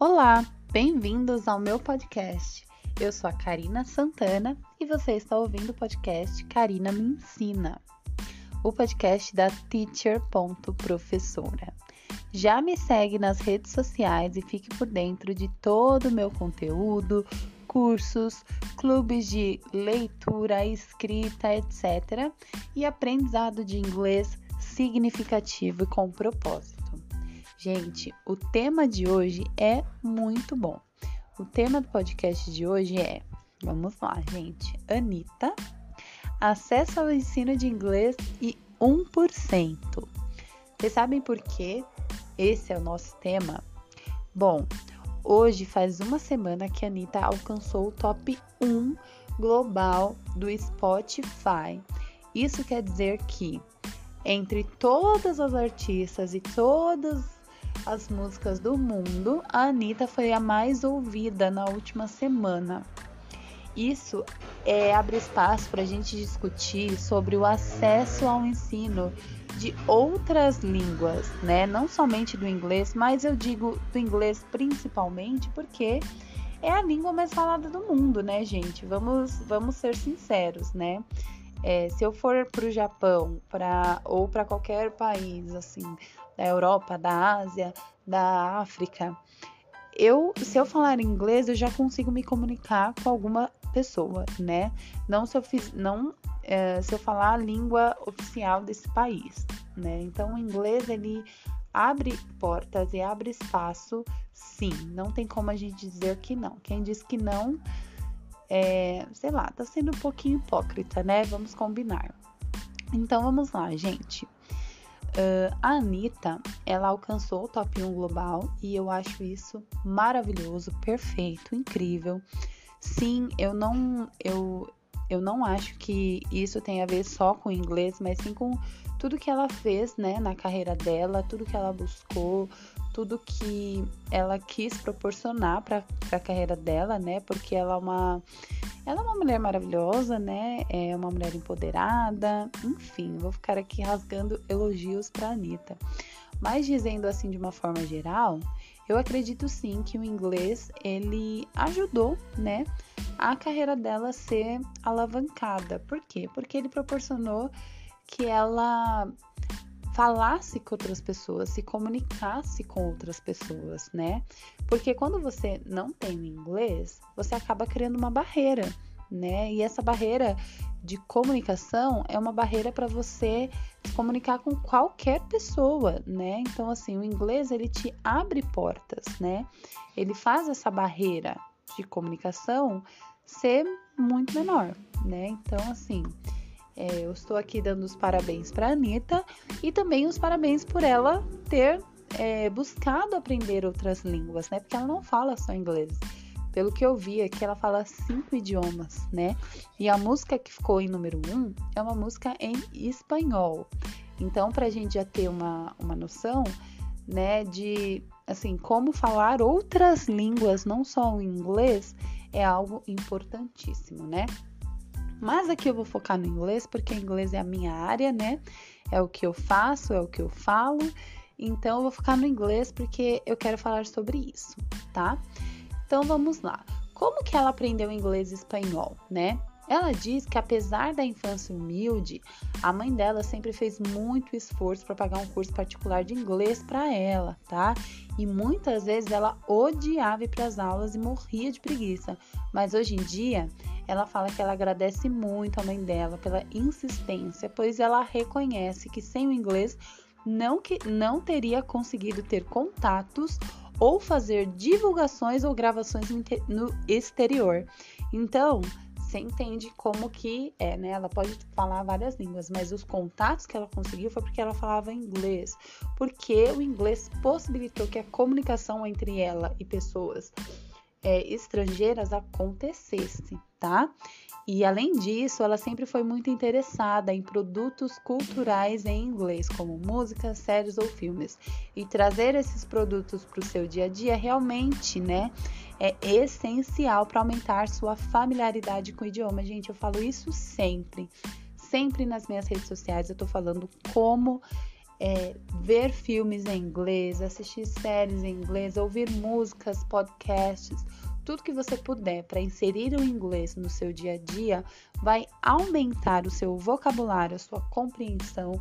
Olá, bem-vindos ao meu podcast. Eu sou a Karina Santana e você está ouvindo o podcast Karina Me Ensina, o podcast da Teacher.professora. Já me segue nas redes sociais e fique por dentro de todo o meu conteúdo, cursos, clubes de leitura, escrita, etc. e aprendizado de inglês significativo e com propósito. Gente, o tema de hoje é muito bom. O tema do podcast de hoje é, vamos lá, gente, Anitta, acesso ao ensino de inglês e 1%. Vocês sabem por que esse é o nosso tema? Bom, hoje faz uma semana que a Anitta alcançou o top 1 global do Spotify. Isso quer dizer que entre todas as artistas e todas as músicas do mundo, a Anitta foi a mais ouvida na última semana. Isso é, abre espaço para a gente discutir sobre o acesso ao ensino de outras línguas, né? Não somente do inglês, mas eu digo do inglês principalmente porque é a língua mais falada do mundo, né, gente? Vamos, vamos ser sinceros, né? É, se eu for para o Japão pra, ou para qualquer país assim da Europa, da Ásia, da África, eu, se eu falar inglês, eu já consigo me comunicar com alguma pessoa, né? Não se eu fiz, não é, se eu falar a língua oficial desse país, né? Então, o inglês ele abre portas e abre espaço, sim. Não tem como a gente dizer que não. Quem diz que não é, sei lá, tá sendo um pouquinho hipócrita, né? Vamos combinar. Então vamos lá, gente. Uh, a Anitta, ela alcançou o top 1 global e eu acho isso maravilhoso, perfeito, incrível. Sim, eu não, eu, eu não acho que isso tem a ver só com o inglês, mas sim com tudo que ela fez, né, na carreira dela, tudo que ela buscou, tudo que ela quis proporcionar para a carreira dela, né? Porque ela é uma ela é uma mulher maravilhosa, né? É uma mulher empoderada, enfim, vou ficar aqui rasgando elogios para Anitta. Mas dizendo assim de uma forma geral, eu acredito sim que o inglês ele ajudou, né, a carreira dela ser alavancada. Por quê? Porque ele proporcionou que ela falasse com outras pessoas, se comunicasse com outras pessoas, né? Porque quando você não tem inglês, você acaba criando uma barreira, né? E essa barreira de comunicação é uma barreira para você se comunicar com qualquer pessoa, né? Então assim, o inglês ele te abre portas, né? Ele faz essa barreira de comunicação ser muito menor, né? Então assim, é, eu estou aqui dando os parabéns para a Anitta e também os parabéns por ela ter é, buscado aprender outras línguas, né? Porque ela não fala só inglês. Pelo que eu vi aqui, ela fala cinco idiomas, né? E a música que ficou em número um é uma música em espanhol. Então, para a gente já ter uma, uma noção, né, de assim como falar outras línguas, não só o inglês, é algo importantíssimo, né? Mas aqui eu vou focar no inglês, porque inglês é a minha área, né? É o que eu faço, é o que eu falo. Então eu vou focar no inglês porque eu quero falar sobre isso, tá? Então vamos lá. Como que ela aprendeu inglês e espanhol, né? Ela diz que apesar da infância humilde, a mãe dela sempre fez muito esforço para pagar um curso particular de inglês para ela, tá? E muitas vezes ela odiava ir para as aulas e morria de preguiça. Mas hoje em dia, ela fala que ela agradece muito a mãe dela pela insistência, pois ela reconhece que sem o inglês não, que, não teria conseguido ter contatos ou fazer divulgações ou gravações no exterior. Então, você entende como que é, né? Ela pode falar várias línguas, mas os contatos que ela conseguiu foi porque ela falava inglês, porque o inglês possibilitou que a comunicação entre ela e pessoas é, estrangeiras acontecesse, tá? E além disso, ela sempre foi muito interessada em produtos culturais em inglês, como música, séries ou filmes. E trazer esses produtos para o seu dia a dia realmente, né, é essencial para aumentar sua familiaridade com o idioma. Gente, eu falo isso sempre. Sempre nas minhas redes sociais eu tô falando como é, ver filmes em inglês, assistir séries em inglês, ouvir músicas, podcasts, tudo que você puder para inserir o inglês no seu dia a dia vai aumentar o seu vocabulário, a sua compreensão,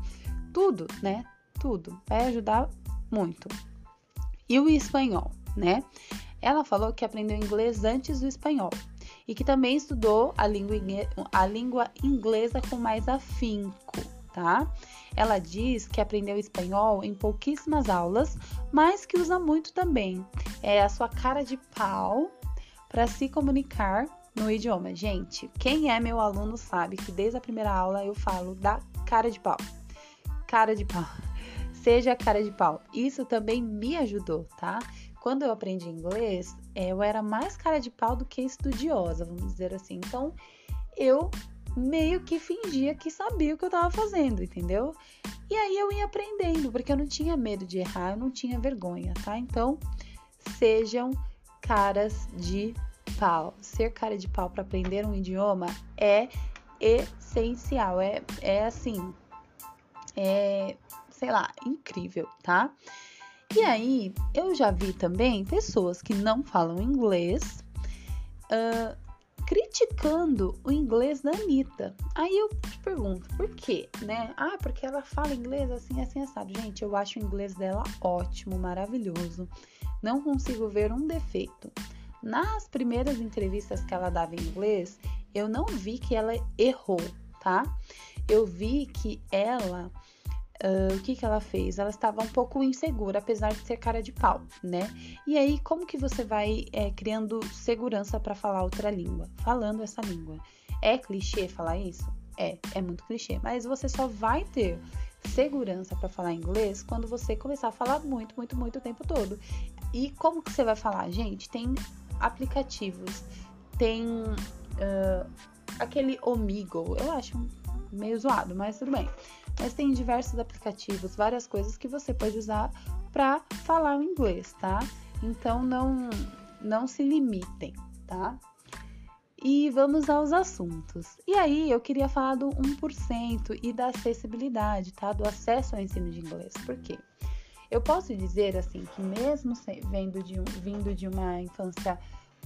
tudo, né? Tudo vai ajudar muito. E o espanhol, né? Ela falou que aprendeu inglês antes do espanhol e que também estudou a língua, a língua inglesa com mais afinco, tá? Ela diz que aprendeu espanhol em pouquíssimas aulas, mas que usa muito também. É a sua cara de pau para se comunicar no idioma. Gente, quem é meu aluno sabe que desde a primeira aula eu falo da cara de pau. Cara de pau. Seja cara de pau. Isso também me ajudou, tá? Quando eu aprendi inglês, eu era mais cara de pau do que estudiosa, vamos dizer assim. Então, eu meio que fingia que sabia o que eu estava fazendo, entendeu? E aí eu ia aprendendo, porque eu não tinha medo de errar, eu não tinha vergonha, tá? Então, sejam caras de pau. Ser cara de pau para aprender um idioma é essencial, é, é assim, é, sei lá, incrível, tá? E aí, eu já vi também pessoas que não falam inglês uh, criticando o inglês da Anitta. Aí eu te pergunto, por quê, né? Ah, porque ela fala inglês assim, assim, assado. Gente, eu acho o inglês dela ótimo, maravilhoso. Não consigo ver um defeito. Nas primeiras entrevistas que ela dava em inglês, eu não vi que ela errou, tá? Eu vi que ela Uh, o que, que ela fez? Ela estava um pouco insegura, apesar de ser cara de pau, né? E aí, como que você vai é, criando segurança para falar outra língua? Falando essa língua. É clichê falar isso? É, é muito clichê. Mas você só vai ter segurança para falar inglês quando você começar a falar muito, muito, muito o tempo todo. E como que você vai falar? Gente, tem aplicativos, tem uh, aquele Omigo, eu acho meio zoado, mas tudo bem mas tem diversos aplicativos, várias coisas que você pode usar para falar o inglês, tá? Então não não se limitem, tá? E vamos aos assuntos. E aí, eu queria falar do 1% e da acessibilidade, tá? Do acesso ao ensino de inglês. Por quê? Eu posso dizer assim que mesmo vendo de um, vindo de uma infância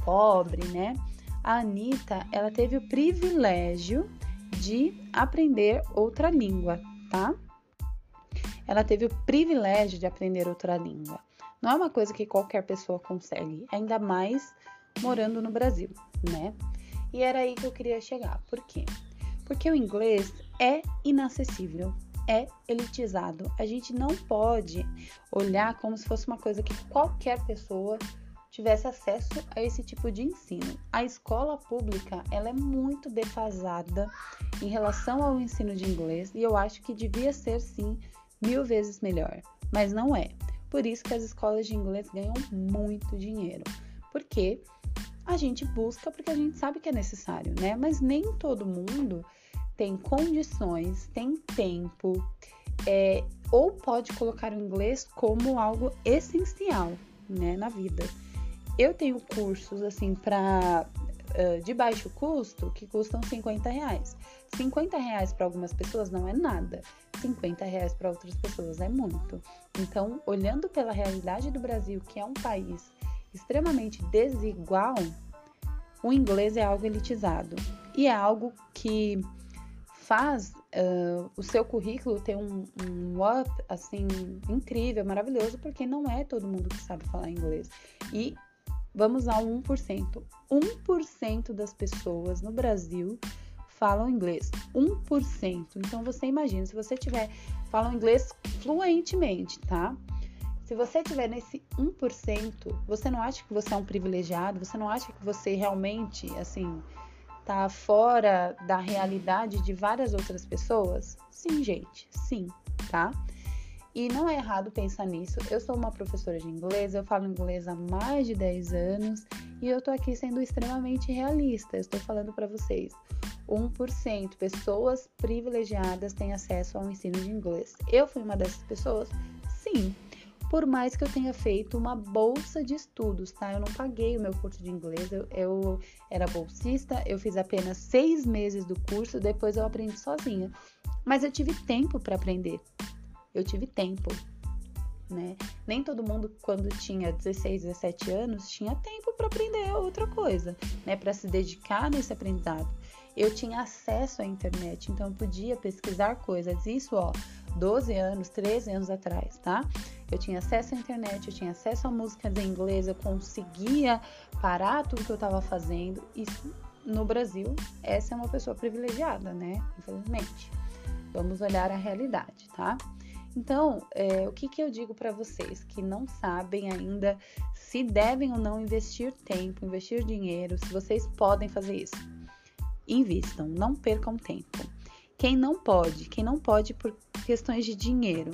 pobre, né? A Anitta, ela teve o privilégio de aprender outra língua, tá? Ela teve o privilégio de aprender outra língua. Não é uma coisa que qualquer pessoa consegue, ainda mais morando no Brasil, né? E era aí que eu queria chegar. Por quê? Porque o inglês é inacessível, é elitizado. A gente não pode olhar como se fosse uma coisa que qualquer pessoa tivesse acesso a esse tipo de ensino. A escola pública ela é muito defasada em relação ao ensino de inglês e eu acho que devia ser sim mil vezes melhor, mas não é. Por isso que as escolas de inglês ganham muito dinheiro, porque a gente busca porque a gente sabe que é necessário, né? Mas nem todo mundo tem condições, tem tempo, é, ou pode colocar o inglês como algo essencial, né, na vida. Eu tenho cursos assim para uh, de baixo custo que custam 50 reais. 50 reais para algumas pessoas não é nada, 50 reais para outras pessoas é muito. Então, olhando pela realidade do Brasil, que é um país extremamente desigual, o inglês é algo elitizado e é algo que faz uh, o seu currículo ter um, um up assim incrível, maravilhoso, porque não é todo mundo que sabe falar inglês. E Vamos ao 1%. 1% das pessoas no Brasil falam inglês. 1%. Então você imagina, se você tiver falam inglês fluentemente, tá? Se você tiver nesse 1%, você não acha que você é um privilegiado? Você não acha que você realmente, assim, tá fora da realidade de várias outras pessoas? Sim, gente, sim, tá? E não é errado pensar nisso. Eu sou uma professora de inglês, eu falo inglês há mais de 10 anos e eu tô aqui sendo extremamente realista. Eu estou falando para vocês. 1% pessoas privilegiadas têm acesso ao ensino de inglês. Eu fui uma dessas pessoas? Sim. Por mais que eu tenha feito uma bolsa de estudos, tá? Eu não paguei o meu curso de inglês, eu, eu era bolsista, eu fiz apenas seis meses do curso, depois eu aprendi sozinha. Mas eu tive tempo para aprender eu tive tempo, né? Nem todo mundo, quando tinha 16, 17 anos, tinha tempo para aprender outra coisa, né? Para se dedicar nesse aprendizado. Eu tinha acesso à internet, então eu podia pesquisar coisas. Isso, ó, 12 anos, 13 anos atrás, tá? Eu tinha acesso à internet, eu tinha acesso a músicas em inglês, eu conseguia parar tudo que eu estava fazendo. Isso no Brasil, essa é uma pessoa privilegiada, né? Infelizmente. Vamos olhar a realidade, tá? Então, é, o que, que eu digo para vocês que não sabem ainda se devem ou não investir tempo, investir dinheiro, se vocês podem fazer isso? Invistam, não percam tempo. Quem não pode, quem não pode por questões de dinheiro,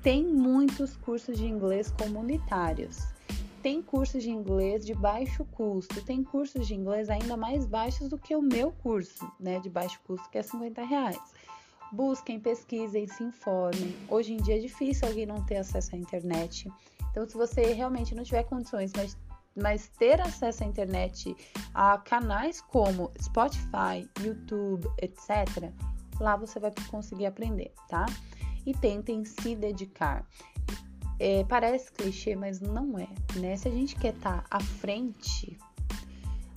tem muitos cursos de inglês comunitários. Tem cursos de inglês de baixo custo, tem cursos de inglês ainda mais baixos do que o meu curso, né, de baixo custo, que é 50 reais busquem, pesquisem, se informem. Hoje em dia é difícil alguém não ter acesso à internet. Então, se você realmente não tiver condições, mas, mas ter acesso à internet a canais como Spotify, YouTube, etc., lá você vai conseguir aprender, tá? E tentem se dedicar. É, parece clichê, mas não é, né? Se a gente quer estar tá à frente,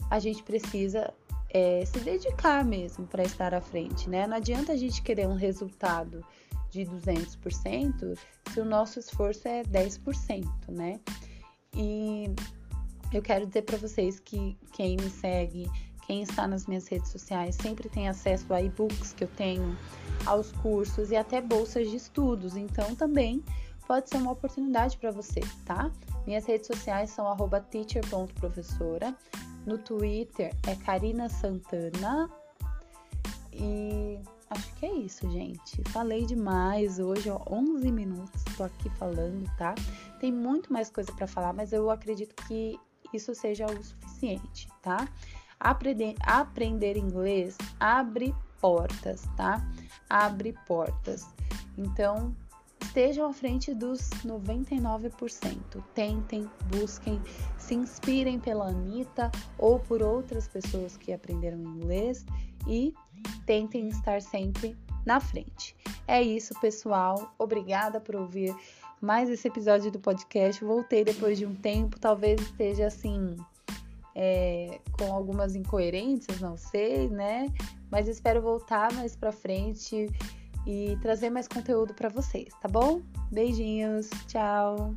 a gente precisa é, se dedicar mesmo para estar à frente, né? Não adianta a gente querer um resultado de 200% se o nosso esforço é 10%, né? E eu quero dizer para vocês que quem me segue, quem está nas minhas redes sociais, sempre tem acesso a e-books que eu tenho, aos cursos e até bolsas de estudos. Então também pode ser uma oportunidade para você, tá? Minhas redes sociais são teacher.professora. No Twitter é Karina Santana. E acho que é isso, gente. Falei demais hoje, ó, 11 minutos tô aqui falando, tá? Tem muito mais coisa para falar, mas eu acredito que isso seja o suficiente, tá? Aprender, aprender inglês abre portas, tá? Abre portas. Então, estejam à frente dos 99%. Tentem, busquem, se inspirem pela Anitta ou por outras pessoas que aprenderam inglês e tentem estar sempre na frente. É isso, pessoal. Obrigada por ouvir mais esse episódio do podcast. Voltei depois de um tempo, talvez esteja assim. É, com algumas incoerências, não sei, né? Mas espero voltar mais pra frente e trazer mais conteúdo para vocês, tá bom? Beijinhos, tchau!